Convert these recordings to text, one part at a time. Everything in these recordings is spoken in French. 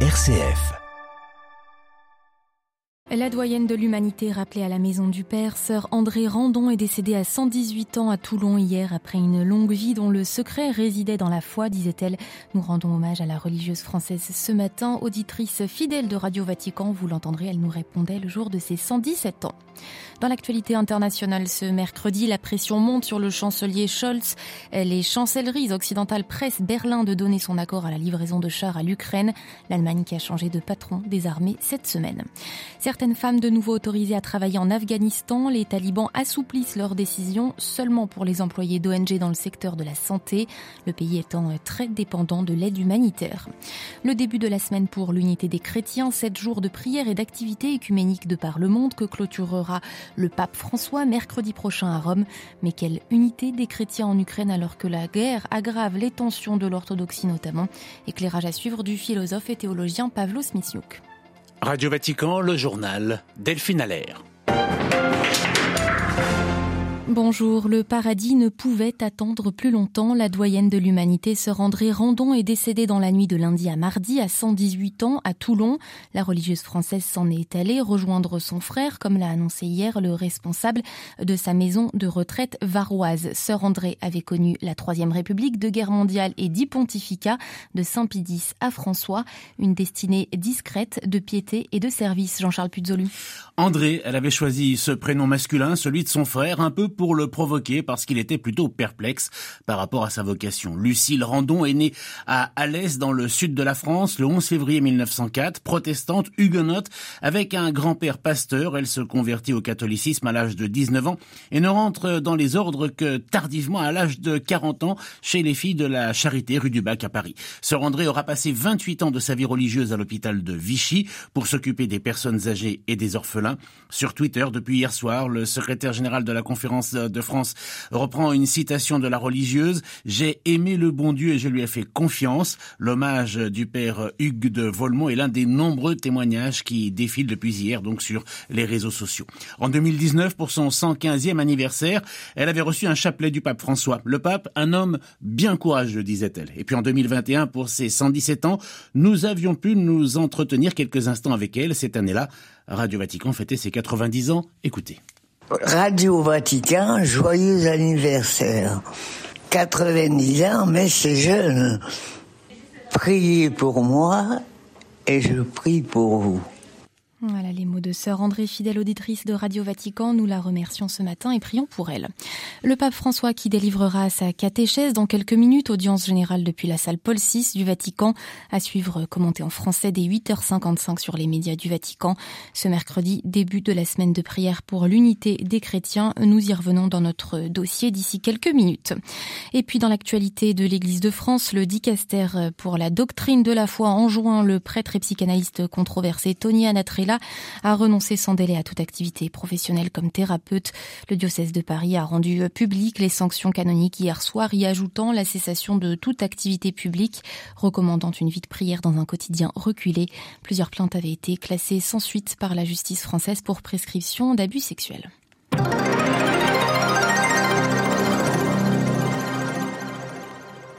RCF. La doyenne de l'humanité rappelée à la maison du Père, sœur André Randon est décédée à 118 ans à Toulon hier après une longue vie dont le secret résidait dans la foi, disait-elle. Nous rendons hommage à la religieuse française ce matin, auditrice fidèle de Radio Vatican. Vous l'entendrez, elle nous répondait le jour de ses 117 ans. Dans l'actualité internationale ce mercredi, la pression monte sur le chancelier Scholz. Les chancelleries occidentales pressent Berlin de donner son accord à la livraison de chars à l'Ukraine, l'Allemagne qui a changé de patron des armées cette semaine. Certaines femmes de nouveau autorisées à travailler en Afghanistan, les talibans assouplissent leurs décisions seulement pour les employés d'ONG dans le secteur de la santé, le pays étant très dépendant de l'aide humanitaire. Le début de la semaine pour l'unité des chrétiens, sept jours de prières et d'activités écuméniques de par le monde que clôturera le pape François mercredi prochain à Rome. Mais quelle unité des chrétiens en Ukraine alors que la guerre aggrave les tensions de l'orthodoxie notamment? Éclairage à suivre du philosophe et théologien Pavlo Smisniuk. Radio Vatican, le journal Delphine Allaire. Bonjour, le paradis ne pouvait attendre plus longtemps. La doyenne de l'humanité, se André Randon, est décédée dans la nuit de lundi à mardi à 118 ans à Toulon. La religieuse française s'en est allée rejoindre son frère, comme l'a annoncé hier le responsable de sa maison de retraite varoise. Sœur André avait connu la Troisième République, de guerre mondiale et dix pontificats, de Saint-Pidis à François, une destinée discrète de piété et de service. Jean-Charles Puzolu. André, elle avait choisi ce prénom masculin, celui de son frère, un peu pour le provoquer parce qu'il était plutôt perplexe par rapport à sa vocation. Lucille Randon est née à Alès dans le sud de la France le 11 février 1904, protestante, huguenote, avec un grand-père pasteur. Elle se convertit au catholicisme à l'âge de 19 ans et ne rentre dans les ordres que tardivement à l'âge de 40 ans chez les filles de la Charité rue du Bac à Paris. Sœur André aura passé 28 ans de sa vie religieuse à l'hôpital de Vichy pour s'occuper des personnes âgées et des orphelins. Sur Twitter, depuis hier soir, le secrétaire général de la conférence de France reprend une citation de la religieuse. J'ai aimé le bon Dieu et je lui ai fait confiance. L'hommage du père Hugues de Volmont est l'un des nombreux témoignages qui défilent depuis hier donc sur les réseaux sociaux. En 2019, pour son 115e anniversaire, elle avait reçu un chapelet du pape François. Le pape, un homme bien courageux, disait-elle. Et puis en 2021, pour ses 117 ans, nous avions pu nous entretenir quelques instants avec elle. Cette année-là, Radio Vatican fêtait ses 90 ans. Écoutez. Radio Vatican, joyeux anniversaire. 90 ans, mais c'est jeune. Priez pour moi et je prie pour vous. Voilà les mots de sœur André, fidèle auditrice de Radio Vatican. Nous la remercions ce matin et prions pour elle. Le pape François qui délivrera sa catéchèse dans quelques minutes, audience générale depuis la salle Paul VI du Vatican, à suivre commenté en français dès 8h55 sur les médias du Vatican. Ce mercredi, début de la semaine de prière pour l'unité des chrétiens. Nous y revenons dans notre dossier d'ici quelques minutes. Et puis dans l'actualité de l'Église de France, le dicaster pour la doctrine de la foi enjoint le prêtre et psychanalyste controversé Tony Anatrella a renoncé sans délai à toute activité professionnelle comme thérapeute. Le diocèse de Paris a rendu public les sanctions canoniques hier soir, y ajoutant la cessation de toute activité publique, recommandant une vie de prière dans un quotidien reculé. Plusieurs plaintes avaient été classées sans suite par la justice française pour prescription d'abus sexuels.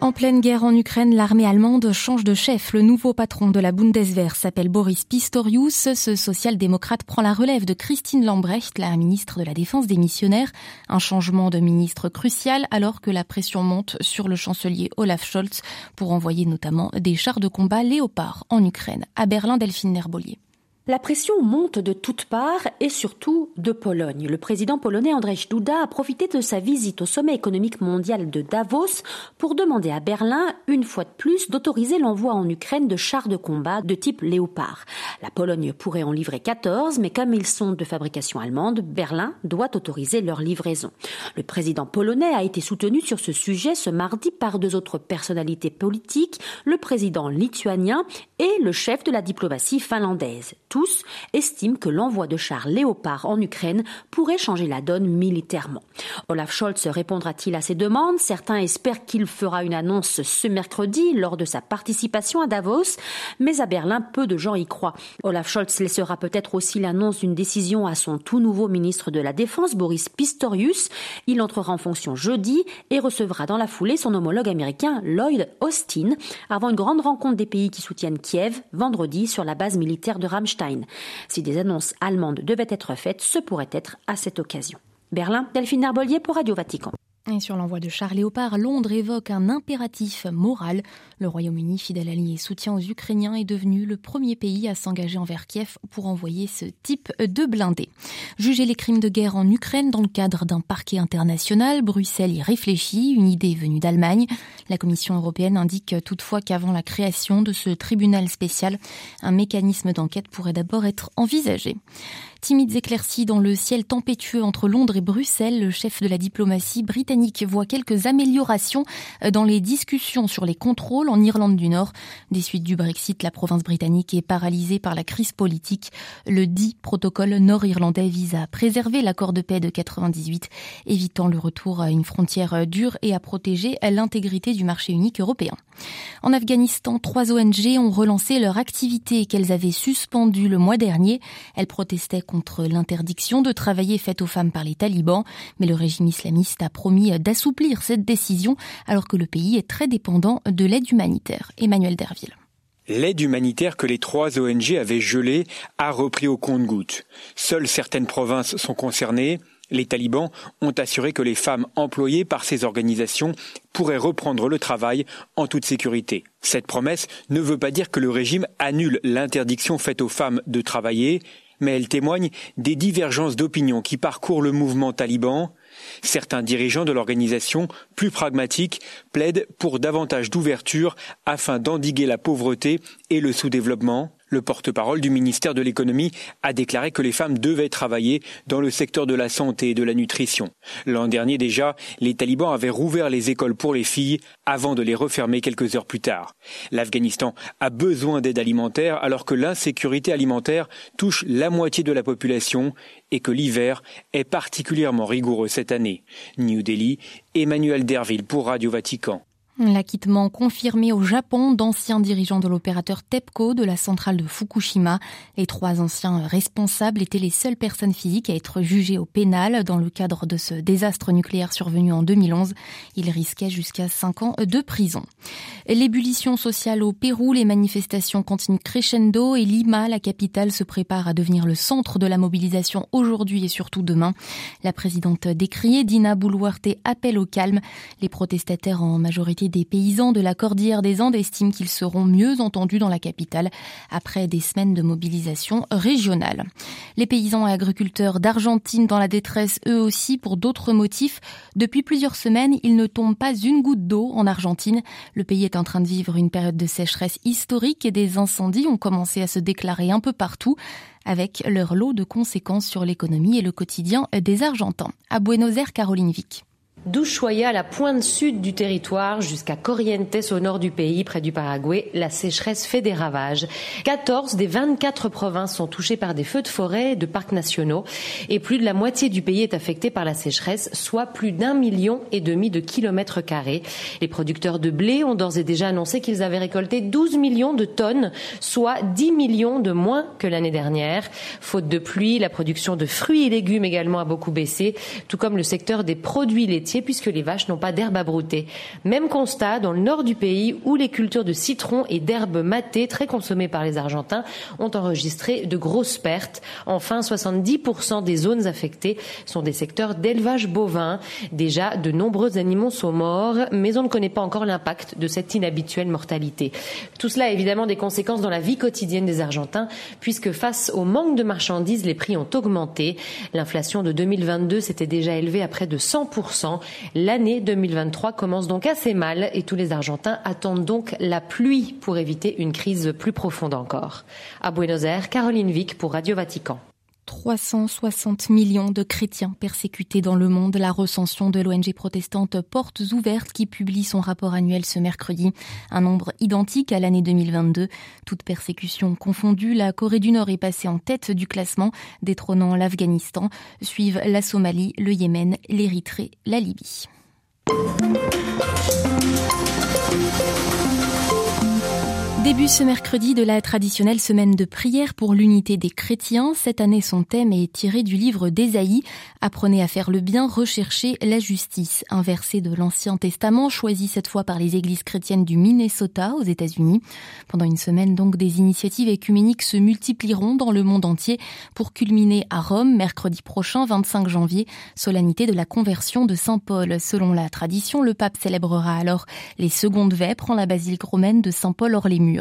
En pleine guerre en Ukraine, l'armée allemande change de chef. Le nouveau patron de la Bundeswehr s'appelle Boris Pistorius. Ce social-démocrate prend la relève de Christine Lambrecht, la ministre de la Défense des missionnaires. Un changement de ministre crucial alors que la pression monte sur le chancelier Olaf Scholz pour envoyer notamment des chars de combat Léopard en Ukraine. À Berlin, Delphine Nerbolier. La pression monte de toutes parts et surtout de Pologne. Le président polonais Andrzej Duda a profité de sa visite au sommet économique mondial de Davos pour demander à Berlin, une fois de plus, d'autoriser l'envoi en Ukraine de chars de combat de type Léopard. La Pologne pourrait en livrer 14, mais comme ils sont de fabrication allemande, Berlin doit autoriser leur livraison. Le président polonais a été soutenu sur ce sujet ce mardi par deux autres personnalités politiques, le président lituanien et le chef de la diplomatie finlandaise tous, estime que l'envoi de chars Léopard en Ukraine pourrait changer la donne militairement. Olaf Scholz répondra-t-il à ces demandes? Certains espèrent qu'il fera une annonce ce mercredi lors de sa participation à Davos, mais à Berlin, peu de gens y croient. Olaf Scholz laissera peut-être aussi l'annonce d'une décision à son tout nouveau ministre de la Défense, Boris Pistorius. Il entrera en fonction jeudi et recevra dans la foulée son homologue américain Lloyd Austin avant une grande rencontre des pays qui soutiennent Kiev vendredi sur la base militaire de Ramstein. Si des annonces allemandes devaient être faites, ce pourrait être à cette occasion. Berlin, Delphine Narbolier pour Radio Vatican. Sur l'envoi de chars Léopard, Londres évoque un impératif moral. Le Royaume-Uni, fidèle allié et soutien aux Ukrainiens, est devenu le premier pays à s'engager envers Kiev pour envoyer ce type de blindés. Juger les crimes de guerre en Ukraine dans le cadre d'un parquet international, Bruxelles y réfléchit, une idée venue d'Allemagne. La Commission européenne indique toutefois qu'avant la création de ce tribunal spécial, un mécanisme d'enquête pourrait d'abord être envisagé. Timides éclaircies dans le ciel tempétueux entre Londres et Bruxelles, le chef de la diplomatie britannique voit quelques améliorations euh, dans les discussions sur les contrôles en Irlande du Nord. Des suites du Brexit, la province britannique est paralysée par la crise politique. Le dit protocole nord-irlandais vise à préserver l'accord de paix de 98, évitant le retour à une frontière dure et à protéger l'intégrité du marché unique européen. En Afghanistan, trois ONG ont relancé leur activité qu'elles avaient suspendue le mois dernier. Elles protestaient contre l'interdiction de travailler faite aux femmes par les talibans, mais le régime islamiste a promis d'assouplir cette décision alors que le pays est très dépendant de l'aide humanitaire. Emmanuel Derville. L'aide humanitaire que les trois ONG avaient gelée a repris au compte-gouttes. Seules certaines provinces sont concernées. Les talibans ont assuré que les femmes employées par ces organisations pourraient reprendre le travail en toute sécurité. Cette promesse ne veut pas dire que le régime annule l'interdiction faite aux femmes de travailler, mais elle témoigne des divergences d'opinion qui parcourent le mouvement taliban. Certains dirigeants de l'organisation, plus pragmatiques, plaident pour davantage d'ouverture afin d'endiguer la pauvreté et le sous-développement. Le porte-parole du ministère de l'économie a déclaré que les femmes devaient travailler dans le secteur de la santé et de la nutrition. L'an dernier déjà, les talibans avaient rouvert les écoles pour les filles avant de les refermer quelques heures plus tard. L'Afghanistan a besoin d'aide alimentaire alors que l'insécurité alimentaire touche la moitié de la population et que l'hiver est particulièrement rigoureux cette année. New Delhi, Emmanuel Derville pour Radio Vatican. L'acquittement confirmé au Japon d'anciens dirigeants de l'opérateur TEPCO de la centrale de Fukushima. Les trois anciens responsables étaient les seules personnes physiques à être jugées au pénal dans le cadre de ce désastre nucléaire survenu en 2011. Ils risquaient jusqu'à cinq ans de prison. L'ébullition sociale au Pérou, les manifestations continuent crescendo et Lima, la capitale, se prépare à devenir le centre de la mobilisation aujourd'hui et surtout demain. La présidente décriée, Dina Boluarte, appelle au calme. Les protestataires en majorité des paysans de la Cordillère des Andes estiment qu'ils seront mieux entendus dans la capitale après des semaines de mobilisation régionale. Les paysans et agriculteurs d'Argentine dans la détresse eux aussi pour d'autres motifs. Depuis plusieurs semaines, il ne tombe pas une goutte d'eau en Argentine. Le pays est en train de vivre une période de sécheresse historique et des incendies ont commencé à se déclarer un peu partout avec leur lot de conséquences sur l'économie et le quotidien des Argentins. À Buenos Aires, Caroline Vic d'Ushuaia, la pointe sud du territoire, jusqu'à Corrientes au nord du pays, près du Paraguay, la sécheresse fait des ravages. 14 des 24 provinces sont touchées par des feux de forêt et de parcs nationaux et plus de la moitié du pays est affecté par la sécheresse, soit plus d'un million et demi de kilomètres carrés. Les producteurs de blé ont d'ores et déjà annoncé qu'ils avaient récolté 12 millions de tonnes, soit 10 millions de moins que l'année dernière. Faute de pluie, la production de fruits et légumes également a beaucoup baissé, tout comme le secteur des produits laitiers puisque les vaches n'ont pas d'herbe à brouter. Même constat dans le nord du pays où les cultures de citron et d'herbes matées très consommées par les Argentins ont enregistré de grosses pertes. Enfin, 70% des zones affectées sont des secteurs d'élevage bovin. Déjà, de nombreux animaux sont morts, mais on ne connaît pas encore l'impact de cette inhabituelle mortalité. Tout cela a évidemment des conséquences dans la vie quotidienne des Argentins, puisque face au manque de marchandises, les prix ont augmenté. L'inflation de 2022 s'était déjà élevée à près de 100%. L'année 2023 commence donc assez mal et tous les Argentins attendent donc la pluie pour éviter une crise plus profonde encore. À Buenos Aires, Caroline Vic pour Radio Vatican. 360 millions de chrétiens persécutés dans le monde. La recension de l'ONG protestante Portes Ouvertes qui publie son rapport annuel ce mercredi. Un nombre identique à l'année 2022. Toute persécution confondue, la Corée du Nord est passée en tête du classement, détrônant l'Afghanistan. Suivent la Somalie, le Yémen, l'Érythrée, la Libye. Début ce mercredi de la traditionnelle semaine de prière pour l'unité des chrétiens. Cette année, son thème est tiré du livre d'Ésaïe. Apprenez à faire le bien, recherchez la justice. Un verset de l'Ancien Testament choisi cette fois par les églises chrétiennes du Minnesota aux États-Unis. Pendant une semaine, donc, des initiatives écuméniques se multiplieront dans le monde entier pour culminer à Rome mercredi prochain, 25 janvier, solennité de la conversion de Saint Paul. Selon la tradition, le pape célébrera alors les secondes vêpres en la basilique romaine de Saint Paul hors les murs.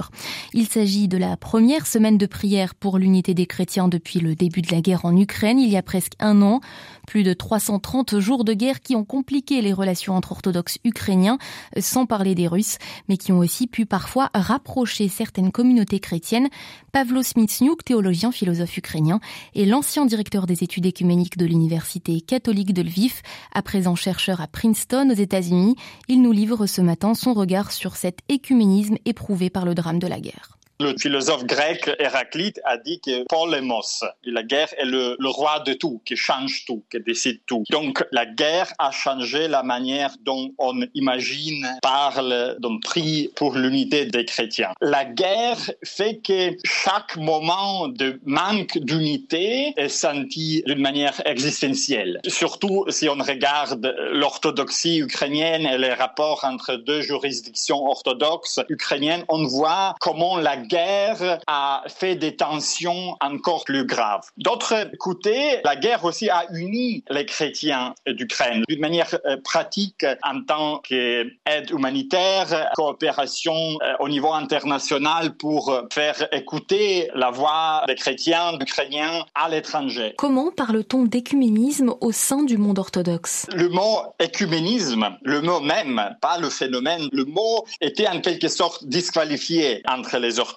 Il s'agit de la première semaine de prière pour l'unité des chrétiens depuis le début de la guerre en Ukraine, il y a presque un an. Plus de 330 jours de guerre qui ont compliqué les relations entre orthodoxes ukrainiens, sans parler des Russes, mais qui ont aussi pu parfois rapprocher certaines communautés chrétiennes. Pavlo Smitsniuk, théologien philosophe ukrainien, et l'ancien directeur des études écuméniques de l'université catholique de Lviv, à présent chercheur à Princeton aux États-Unis, il nous livre ce matin son regard sur cet écuménisme éprouvé par le drame de la guerre. Le philosophe grec Héraclite a dit que Polémos, la guerre est le, roi de tout, qui change tout, qui décide tout. Donc la guerre a changé la manière dont on imagine, parle, dont prie pour l'unité des chrétiens. La guerre fait que chaque moment de manque d'unité est senti d'une manière existentielle. Surtout si on regarde l'orthodoxie ukrainienne et les rapports entre deux juridictions orthodoxes ukrainiennes, on voit comment la guerre a fait des tensions encore plus graves. D'autre côté, la guerre aussi a uni les chrétiens d'Ukraine d'une manière euh, pratique en tant qu'aide humanitaire, coopération euh, au niveau international pour faire écouter la voix des chrétiens ukrainiens à l'étranger. Comment parle-t-on d'écuménisme au sein du monde orthodoxe? Le mot écuménisme, le mot même, pas le phénomène, le mot était en quelque sorte disqualifié entre les orthodoxes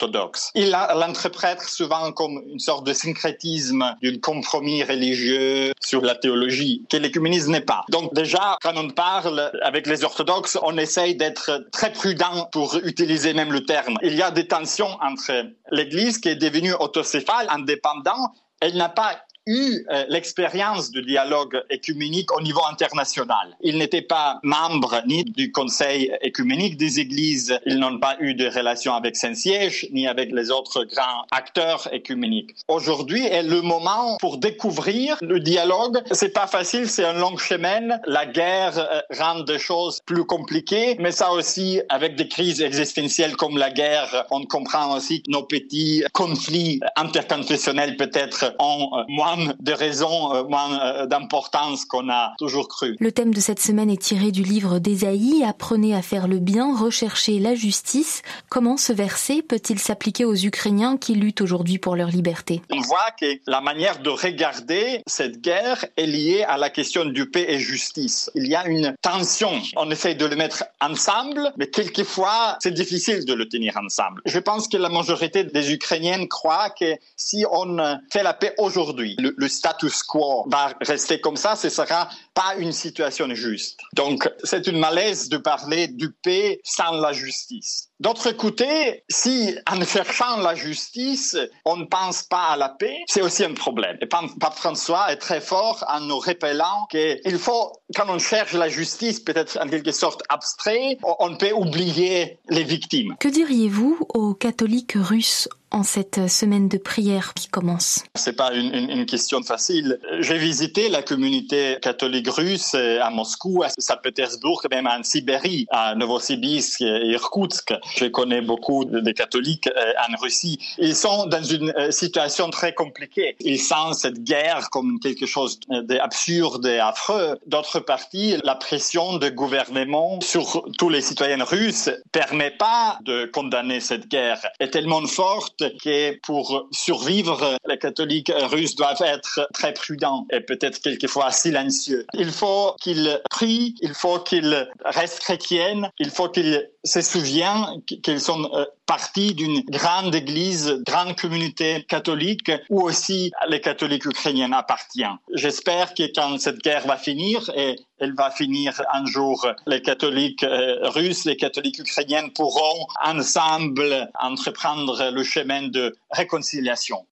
il l'interprète souvent comme une sorte de syncrétisme, d'un compromis religieux sur la théologie, que l'écuménisme n'est pas. Donc déjà, quand on parle avec les orthodoxes, on essaye d'être très prudent pour utiliser même le terme. Il y a des tensions entre l'Église qui est devenue autocéphale, indépendant, elle n'a pas eu euh, l'expérience du dialogue écuménique au niveau international. Ils n'étaient pas membres ni du Conseil écuménique des Églises, ils n'ont pas eu de relation avec Saint-Siège ni avec les autres grands acteurs écuméniques. Aujourd'hui est le moment pour découvrir le dialogue. C'est pas facile, c'est un long chemin. La guerre euh, rend des choses plus compliquées, mais ça aussi, avec des crises existentielles comme la guerre, on comprend aussi que nos petits conflits interconfessionnels peut-être ont euh, moins de raisons, euh, moins euh, d'importance qu'on a toujours cru. Le thème de cette semaine est tiré du livre d'Ésaïe, Apprenez à faire le bien, recherchez la justice. Comment ce verset peut-il s'appliquer aux Ukrainiens qui luttent aujourd'hui pour leur liberté? On voit que la manière de regarder cette guerre est liée à la question du paix et justice. Il y a une tension. On essaye de le mettre ensemble, mais quelquefois, c'est difficile de le tenir ensemble. Je pense que la majorité des Ukrainiennes croient que si on fait la paix aujourd'hui, le, status quo va rester comme ça, ce sera pas une situation juste. Donc, c'est une malaise de parler du paix sans la justice. D'autre côté, si en cherchant la justice, on ne pense pas à la paix, c'est aussi un problème. Et Pape François est très fort en nous rappelant qu'il faut, quand on cherche la justice, peut-être en quelque sorte abstrait, on peut oublier les victimes. Que diriez-vous aux catholiques russes en cette semaine de prière qui commence? C'est pas une, une, question facile. J'ai visité la communauté catholique russe à Moscou, à Saint-Pétersbourg, même en Sibérie, à Novosibirsk et Irkoutsk. Je connais beaucoup de catholiques euh, en Russie. Ils sont dans une euh, situation très compliquée. Ils sentent cette guerre comme quelque chose d'absurde et affreux. D'autre partie, la pression du gouvernement sur tous les citoyens russes permet pas de condamner cette guerre. est tellement forte que pour survivre, les catholiques russes doivent être très prudents et peut-être quelquefois silencieux. Il faut qu'ils prie, il faut qu'ils restent chrétiennes, il faut qu'ils se souviennent qu'ils sont euh, partie d'une grande église, grande communauté catholique où aussi les catholiques ukrainiens appartiennent. J'espère que quand cette guerre va finir, et elle va finir un jour, les catholiques euh, russes, les catholiques ukrainiens pourront ensemble entreprendre le chemin de réconciliation.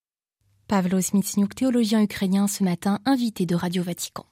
Pavlo Smitsniuk, théologien ukrainien, ce matin invité de Radio Vatican.